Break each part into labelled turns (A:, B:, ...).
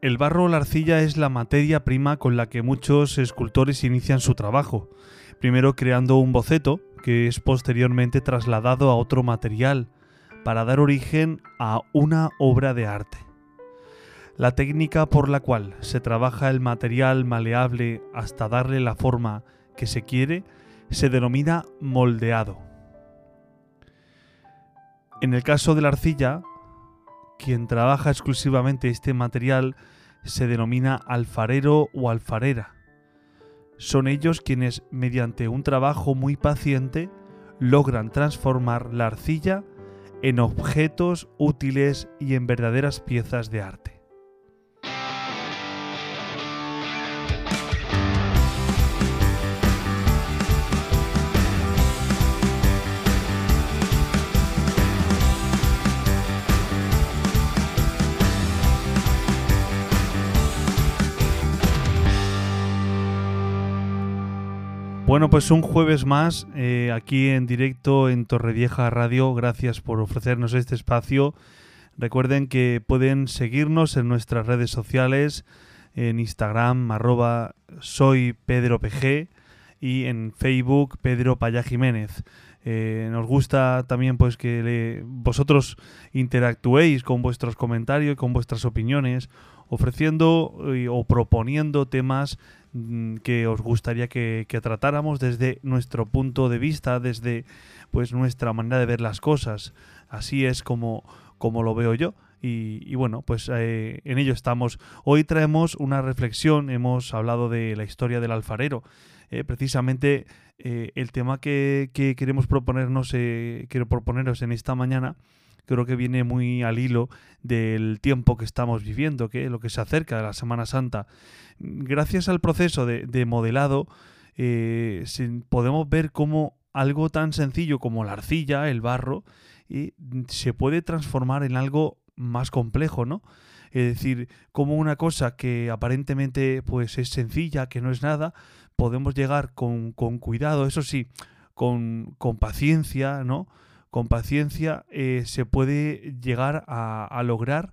A: El barro o la arcilla es la materia prima con la que muchos escultores inician su trabajo, primero creando un boceto que es posteriormente trasladado a otro material para dar origen a una obra de arte. La técnica por la cual se trabaja el material maleable hasta darle la forma que se quiere se denomina moldeado. En el caso de la arcilla, quien trabaja exclusivamente este material se denomina alfarero o alfarera. Son ellos quienes, mediante un trabajo muy paciente, logran transformar la arcilla en objetos útiles y en verdaderas piezas de arte. Bueno, pues un jueves más eh, aquí en directo en Torrevieja Radio. Gracias por ofrecernos este espacio. Recuerden que pueden seguirnos en nuestras redes sociales, en Instagram, arroba soy Pedro y en Facebook Pedro Paya Jiménez. Eh, nos gusta también pues que vosotros interactuéis con vuestros comentarios, con vuestras opiniones, ofreciendo eh, o proponiendo temas mm, que os gustaría que, tratáramos desde nuestro punto de vista, desde pues nuestra manera de ver las cosas. Así es como, como lo veo yo. Y, bueno, pues eh, en ello estamos. Hoy traemos una reflexión, hemos hablado de la historia del alfarero. Eh, precisamente el tema que, que queremos proponernos, quiero proponeros en esta mañana, creo que viene muy al hilo del tiempo que estamos viviendo, que lo que se acerca de la Semana Santa. Gracias al proceso de, de modelado, eh, podemos ver cómo algo tan sencillo como la arcilla, el barro, y se puede transformar en algo más complejo, ¿no? Es decir, como una cosa que aparentemente pues es sencilla, que no es nada, podemos llegar con, cuidado, eso sí, con paciencia, ¿no? Con paciencia eh, se puede llegar a, lograr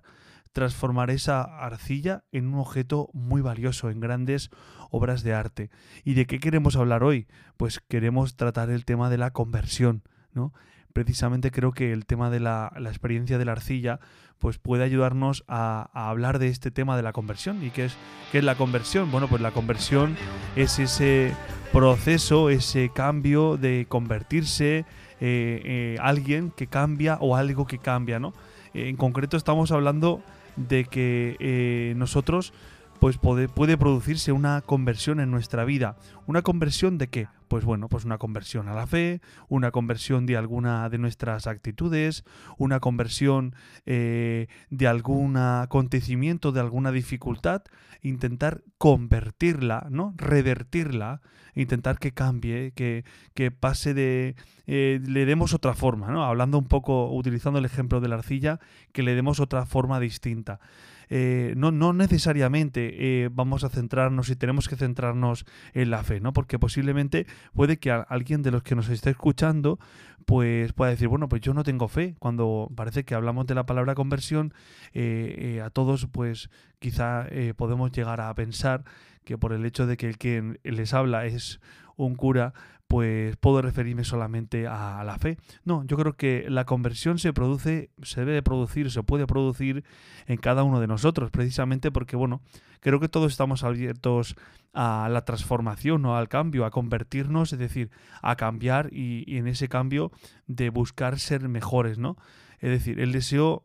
A: transformar esa arcilla en un objeto muy valioso, en grandes obras de arte. ¿Y de qué queremos hablar hoy? Pues queremos tratar el tema de la conversión, ¿no? Precisamente creo que el tema de la, la experiencia de la arcilla pues puede ayudarnos a, a hablar de este tema de la conversión. ¿Y qué es, qué es la conversión? Bueno, pues la conversión es ese proceso, ese cambio de convertirse eh, eh, alguien que cambia o algo que cambia, ¿no? En concreto estamos hablando de que eh, nosotros pues puede, puede producirse una conversión en nuestra vida. ¿Una conversión de qué? Pues bueno, pues una conversión a la fe, una conversión de alguna de nuestras actitudes, una conversión eh, de algún acontecimiento, de alguna dificultad, intentar convertirla, ¿no? Revertirla, intentar que cambie, que, que pase de... eh, le demos otra forma, ¿no? Hablando un poco, utilizando el ejemplo de la arcilla, que le demos otra forma distinta. Eh, no, no necesariamente eh, vamos a centrarnos y tenemos que centrarnos en la fe, ¿no? Porque posiblemente puede que alguien de los que nos esté escuchando pues pueda decir, bueno, pues yo no tengo fe. Cuando parece que hablamos de la palabra conversión, eh, a todos pues quizá podemos llegar a pensar que por el hecho de que el que les habla es un cura, pues puedo referirme solamente a la fe. No, yo creo que la conversión se produce, se debe de producir, se puede producir en cada uno de nosotros, precisamente porque, bueno, creo que todos estamos abiertos a la transformación o al cambio, a convertirnos, es decir, a cambiar y, y en ese cambio de buscar ser mejores, ¿no? Es decir, el deseo,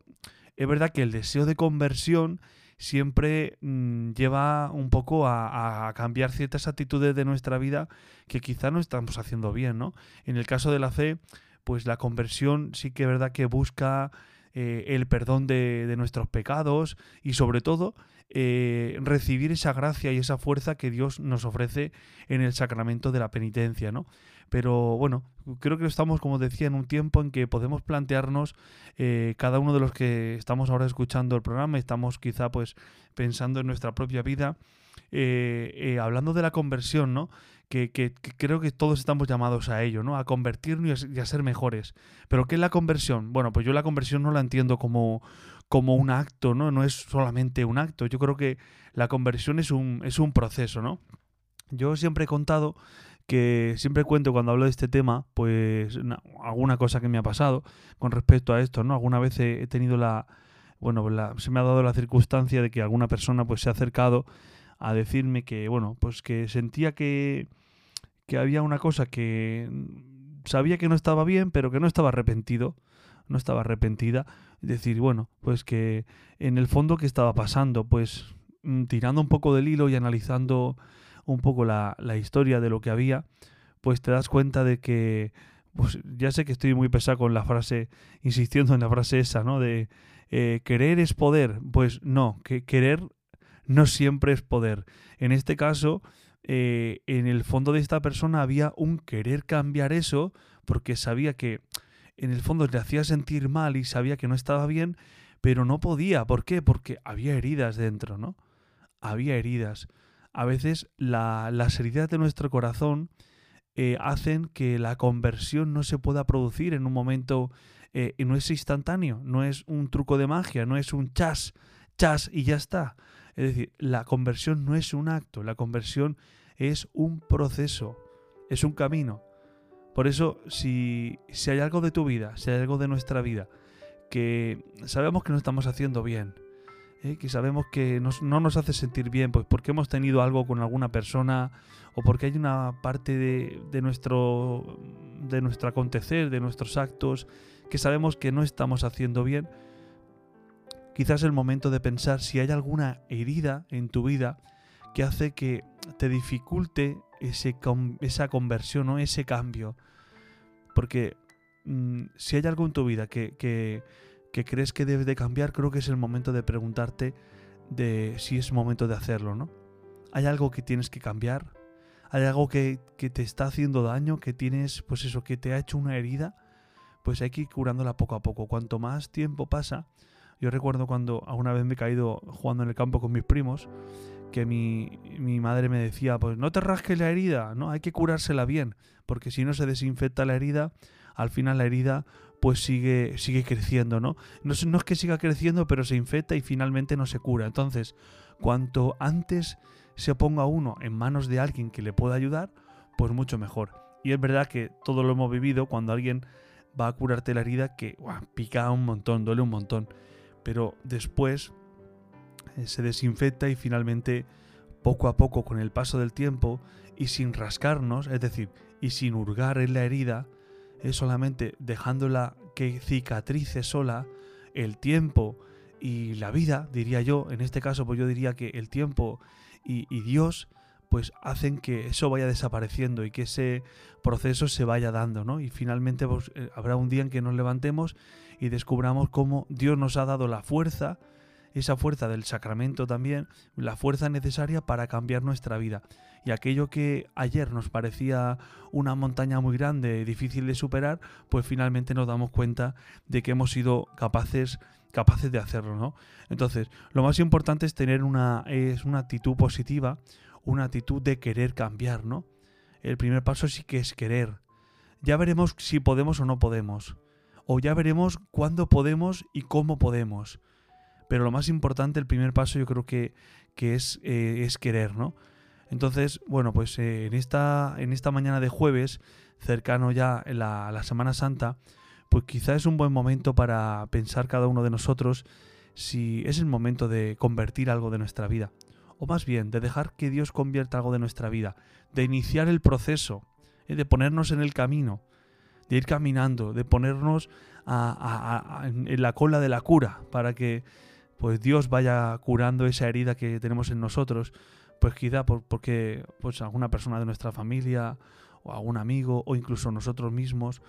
A: es verdad que el deseo de conversión siempre mm, lleva un poco a, cambiar ciertas actitudes de nuestra vida que quizá no estamos haciendo bien, ¿no? En el caso de la fe, pues la conversión sí que es verdad que busca eh, el perdón de, de nuestros pecados y sobre todo eh, recibir esa gracia y esa fuerza que Dios nos ofrece en el sacramento de la penitencia, ¿no? Pero bueno, creo que estamos, como decía, en un tiempo en que podemos plantearnos, eh, cada uno de los que estamos ahora escuchando el programa, estamos quizá pues pensando en nuestra propia vida, eh, eh, hablando de la conversión, ¿no? Que, creo que todos estamos llamados a ello, ¿no? A convertirnos y a, y a ser mejores. Pero ¿qué es la conversión? Bueno, pues yo la conversión no la entiendo como, como un acto, ¿no? No es solamente un acto. Yo creo que la conversión es un, es un proceso, ¿no? Yo siempre he contado que siempre cuento cuando hablo de este tema, pues na- alguna cosa que me ha pasado con respecto a esto, ¿no? Alguna vez he, tenido la, bueno, se me ha dado la circunstancia de que alguna persona pues se ha acercado a decirme que, bueno, pues que sentía que, que había una cosa que sabía que no estaba bien, pero que no estaba arrepentido, no estaba arrepentida. Decir, bueno, pues que en el fondo qué estaba pasando, pues mm, tirando un poco del hilo y analizando un poco la, la historia de lo que había, pues te das cuenta de que, pues ya sé que estoy muy pesado con la frase, insistiendo en la frase esa, ¿no? De eh, querer es poder. Pues no, que querer no siempre es poder. En este caso, eh, en el fondo de esta persona había un querer cambiar eso, porque sabía que en el fondo le hacía sentir mal y sabía que no estaba bien, pero no podía. ¿Por qué? Porque había heridas dentro, ¿no? Había heridas. A veces la- las heridas de nuestro corazón eh, hacen que la conversión no se pueda producir en un momento, eh, y no es instantáneo, no es un truco de magia, no es un chas, chas y ya está. Es decir, la conversión no es un acto, la conversión es un proceso, es un camino. Por eso, si, si hay algo de tu vida, si hay algo de nuestra vida, que sabemos que no estamos haciendo bien, ¿eh? que sabemos que no nos hace sentir bien, pues porque hemos tenido algo con alguna persona o porque hay una parte de, nuestro, de nuestro acontecer, de nuestros actos, que sabemos que no estamos haciendo bien, quizás es el momento de pensar si hay alguna herida en tu vida que hace que te dificulte esa conversión o ese cambio. Porque mm, si hay algo en tu vida que, que crees que debes de cambiar, creo que es el momento de preguntarte de si es momento de hacerlo, ¿no? ¿Hay algo que tienes que cambiar? ¿Hay algo que, que te está haciendo daño? ¿Que tienes, pues eso, que te ha hecho una herida? Pues hay que ir curándola poco a poco. Cuanto más tiempo pasa, yo recuerdo cuando alguna vez me he caído jugando en el campo con mis primos, que mi, mi madre me decía, pues no te rasques la herida, ¿no? Hay que curársela bien, porque si no se desinfecta la herida, al final la herida pues sigue, sigue creciendo, ¿no? ¿no? es- que siga creciendo, pero se infecta y finalmente no se cura. Entonces, cuanto antes se ponga uno en manos de alguien que le pueda ayudar, pues mucho mejor. Y es verdad que todo lo hemos vivido cuando alguien va a curarte la herida que pica un montón, duele un montón. Pero después eh, se desinfecta y finalmente, poco a poco, con el paso del tiempo y sin rascarnos, es decir, y sin hurgar en la herida, es solamente dejándola que cicatrice sola, el tiempo y la vida, diría yo, en este caso pues yo diría que el tiempo y, Dios pues hacen que eso vaya desapareciendo y que ese proceso se vaya dando, ¿no? Y finalmente pues, eh, habrá un día en que nos levantemos y descubramos cómo Dios nos ha dado la fuerza, esa fuerza del sacramento también, la fuerza necesaria para cambiar nuestra vida. Y aquello que ayer nos parecía una montaña muy grande, difícil de superar, pues finalmente nos damos cuenta de que hemos sido capaces capaces de hacerlo, ¿no? Entonces, lo más importante es tener una es una actitud positiva, una actitud de querer cambiar, ¿no? El primer paso sí que es querer. Ya veremos si podemos o no podemos. O ya veremos cuándo podemos y cómo podemos. Pero lo más importante, el primer paso, yo creo que, que es, eh, es querer, ¿no? Entonces, bueno, pues eh, en, esta, en esta mañana de jueves, cercano ya a la, Semana Santa, pues quizá es un buen momento para pensar cada uno de nosotros si es el momento de convertir algo de nuestra vida. O más bien, de dejar que Dios convierta algo de nuestra vida. De iniciar el proceso, eh, de ponernos en el camino, de ir caminando, de ponernos en la cola de la cura, para que pues Dios vaya curando esa herida que tenemos en nosotros, pues quizá por- porque pues alguna persona de nuestra familia o algún amigo o incluso nosotros mismos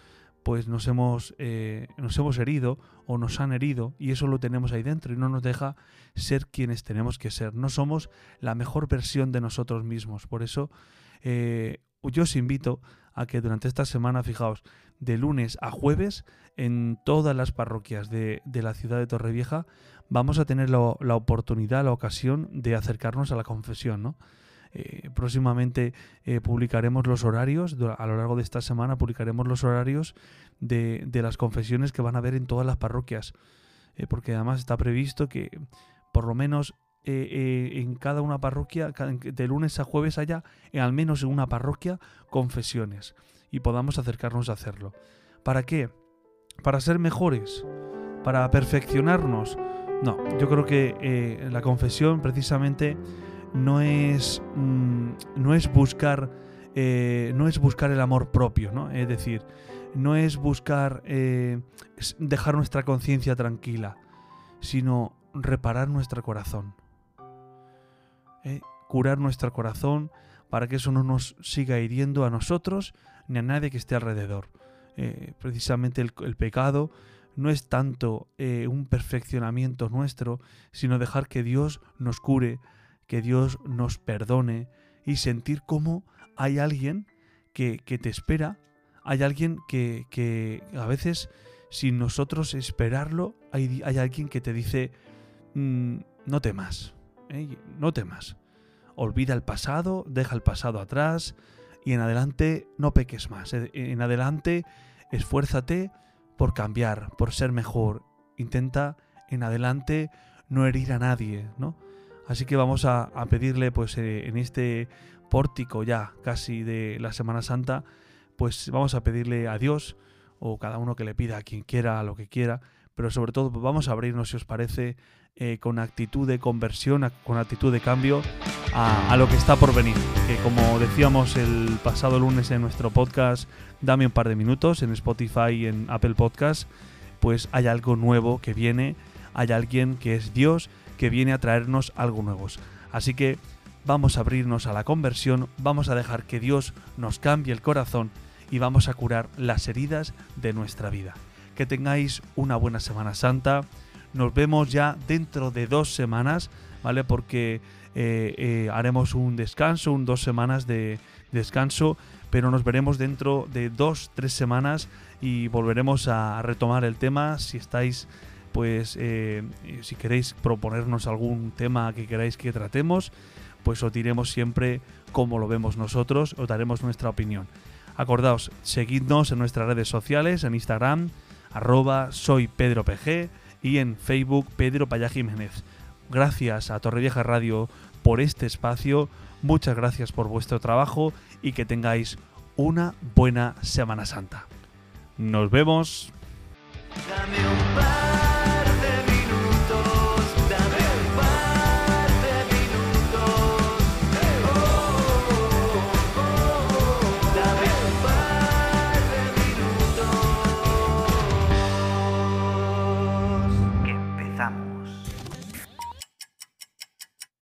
A: pues nos hemos, eh, nos hemos herido o nos han herido y eso lo tenemos ahí dentro y no nos deja ser quienes tenemos que ser. No somos la mejor versión de nosotros mismos. Por eso eh, yo os invito a que durante esta semana, fijaos, de lunes a jueves, en todas las parroquias de, la ciudad de Torrevieja, vamos a tener la, oportunidad, la ocasión de acercarnos a la confesión. Eh, próximamente eh, publicaremos los horarios, a lo largo de esta semana publicaremos los horarios de, de las confesiones que van a haber en todas las parroquias, Eh, porque además está previsto que por lo menos eh, eh, en cada una parroquia, de lunes a jueves haya eh, al menos en una parroquia confesiones y podamos acercarnos a hacerlo. ¿Para qué? ¿Para ser mejores? ¿Para perfeccionarnos? No, yo creo que eh, la confesión precisamente no es, mm, no es buscar no es buscar el amor propio, ¿no? Es decir, no es buscar dejar nuestra conciencia tranquila, sino reparar nuestro corazón. ¿Eh? Curar nuestro corazón para que eso no nos siga hiriendo a nosotros ni a nadie que esté alrededor. Eh, precisamente el, pecado no es tanto eh, un perfeccionamiento nuestro, sino dejar que Dios nos cure, que Dios nos perdone y sentir cómo hay alguien que, te espera, hay alguien que, a veces sin nosotros esperarlo, hay, hay alguien que te dice, "Mm, no temas, no temas, olvida el pasado, deja el pasado atrás y en adelante no peques más, en adelante esfuérzate por cambiar, por ser mejor, intenta en adelante no herir a nadie, ¿no? Así que vamos a, a pedirle, pues eh, en este pórtico ya casi de la Semana Santa, pues vamos a pedirle a Dios, o cada uno que le pida a quien quiera, a lo que quiera, pero sobre todo vamos a abrirnos, si os parece, eh, con actitud de conversión, con actitud de cambio a, a lo que está por venir. Que como decíamos el pasado lunes en nuestro podcast, dame un par de minutos en Spotify y en Apple Podcast, pues hay algo nuevo que viene, hay alguien que es Dios que viene a traernos algo nuevo. Así que vamos a abrirnos a la conversión, vamos a dejar que Dios nos cambie el corazón y vamos a curar las heridas de nuestra vida. Que tengáis una buena Semana Santa. Nos vemos ya dentro de dos semanas, ¿vale? Porque eh, eh, haremos un descanso, un dos semanas de descanso, pero nos veremos dentro de dos, tres semanas y volveremos a retomar el tema. Si estáis, pues, eh, si queréis proponernos algún tema que queráis que tratemos, pues os diremos siempre cómo lo vemos nosotros, os daremos nuestra opinión. Acordaos, seguidnos en nuestras redes sociales, en Instagram, arroba soy Pedro PG y en Facebook Pedro Payá Jiménez. Gracias a Torrevieja Radio por este espacio, muchas gracias por vuestro trabajo y que tengáis una buena Semana Santa. Nos vemos.